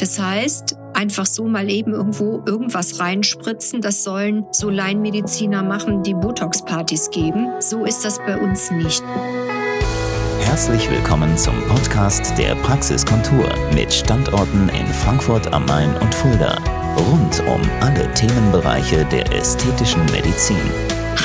Das heißt, einfach so mal eben irgendwo irgendwas reinspritzen, das sollen so Laienmediziner machen, die Botox-Partys geben. So ist das bei uns nicht. Herzlich willkommen zum Podcast der Praxiskontur mit Standorten in Frankfurt am Main und Fulda. Rund um alle Themenbereiche der ästhetischen Medizin.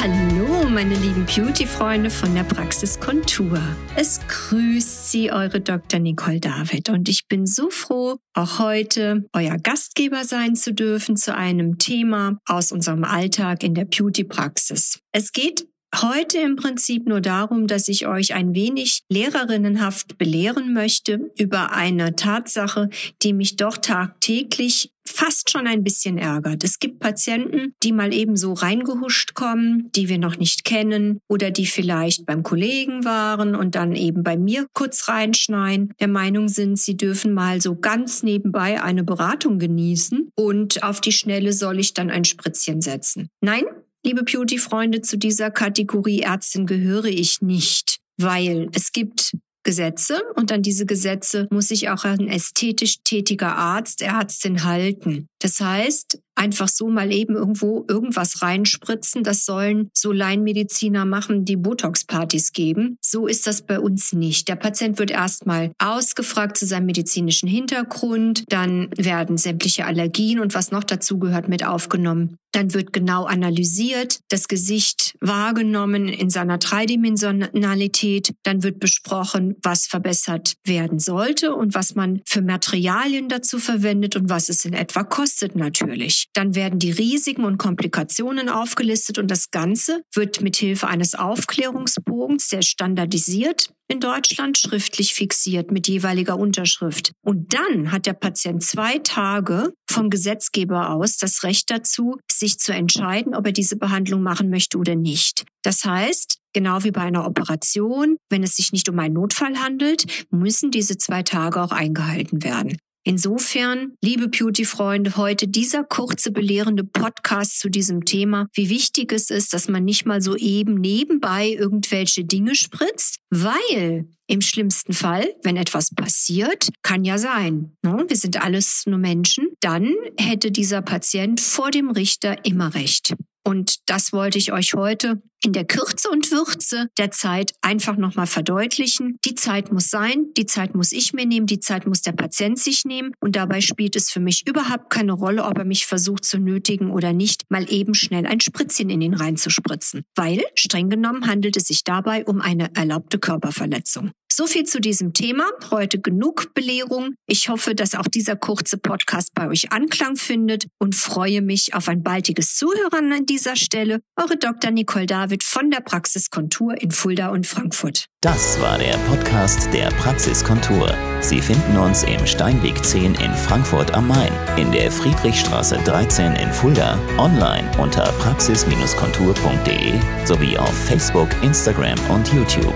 Hallo, meine lieben Beauty-Freunde von der Praxis Kontur. Es grüßt Sie eure Dr. Nicole David und ich bin so froh, auch heute euer Gastgeber sein zu dürfen zu einem Thema aus unserem Alltag in der Beauty-Praxis. Es geht heute im Prinzip nur darum, dass ich euch ein wenig lehrerinnenhaft belehren möchte über eine Tatsache, die mich doch tagtäglich fast schon ein bisschen ärgert. Es gibt Patienten, die mal eben so reingehuscht kommen, die wir noch nicht kennen oder die vielleicht beim Kollegen waren und dann eben bei mir kurz reinschneien, der Meinung sind, sie dürfen mal so ganz nebenbei eine Beratung genießen und auf die Schnelle soll ich dann ein Spritzchen setzen. Nein, Liebe Beauty-Freunde, zu dieser Kategorie Ärztin gehöre ich nicht, weil es gibt Gesetze und an diese Gesetze muss sich auch ein ästhetisch tätiger Arzt, Ärztin halten. Das heißt, einfach so mal eben irgendwo irgendwas reinspritzen. Das sollen so Laienmediziner machen, die Botox-Partys geben. So ist das bei uns nicht. Der Patient wird erstmal ausgefragt zu seinem medizinischen Hintergrund. Dann werden sämtliche Allergien und was noch dazu gehört mit aufgenommen. Dann wird genau analysiert, das Gesicht wahrgenommen in seiner Dreidimensionalität. Dann wird besprochen, was verbessert werden sollte und was man für Materialien dazu verwendet und was es in etwa kostet natürlich. Dann werden die Risiken und Komplikationen aufgelistet und das Ganze wird mit Hilfe eines Aufklärungsbogens, sehr standardisiert in Deutschland, schriftlich fixiert mit jeweiliger Unterschrift. Und dann hat der Patient zwei Tage vom Gesetzgeber aus das Recht dazu, sich zu entscheiden, ob er diese Behandlung machen möchte oder nicht. Das heißt, Genau wie bei einer Operation, wenn es sich nicht um einen Notfall handelt, müssen diese zwei Tage auch eingehalten werden. Insofern, liebe Beauty-Freunde, heute dieser kurze belehrende Podcast zu diesem Thema, wie wichtig es ist, dass man nicht mal so eben nebenbei irgendwelche Dinge spritzt, weil im schlimmsten Fall, wenn etwas passiert, kann ja sein, ne? wir sind alles nur Menschen, dann hätte dieser Patient vor dem Richter immer recht. Und das wollte ich euch heute in der Kürze und Würze der Zeit einfach nochmal verdeutlichen. Die Zeit muss sein, die Zeit muss ich mir nehmen, die Zeit muss der Patient sich nehmen. Und dabei spielt es für mich überhaupt keine Rolle, ob er mich versucht zu nötigen oder nicht, mal eben schnell ein Spritzchen in ihn reinzuspritzen. Weil, streng genommen, handelt es sich dabei um eine erlaubte Körperverletzung. So viel zu diesem Thema. Heute genug Belehrung. Ich hoffe, dass auch dieser kurze Podcast bei euch Anklang findet und freue mich auf ein baldiges Zuhören an dieser Stelle. Eure Dr. Nicole David von der Praxiskontur in Fulda und Frankfurt. Das war der Podcast der Praxiskontur. Sie finden uns im Steinweg 10 in Frankfurt am Main, in der Friedrichstraße 13 in Fulda, online unter praxis-kontur.de sowie auf Facebook, Instagram und YouTube.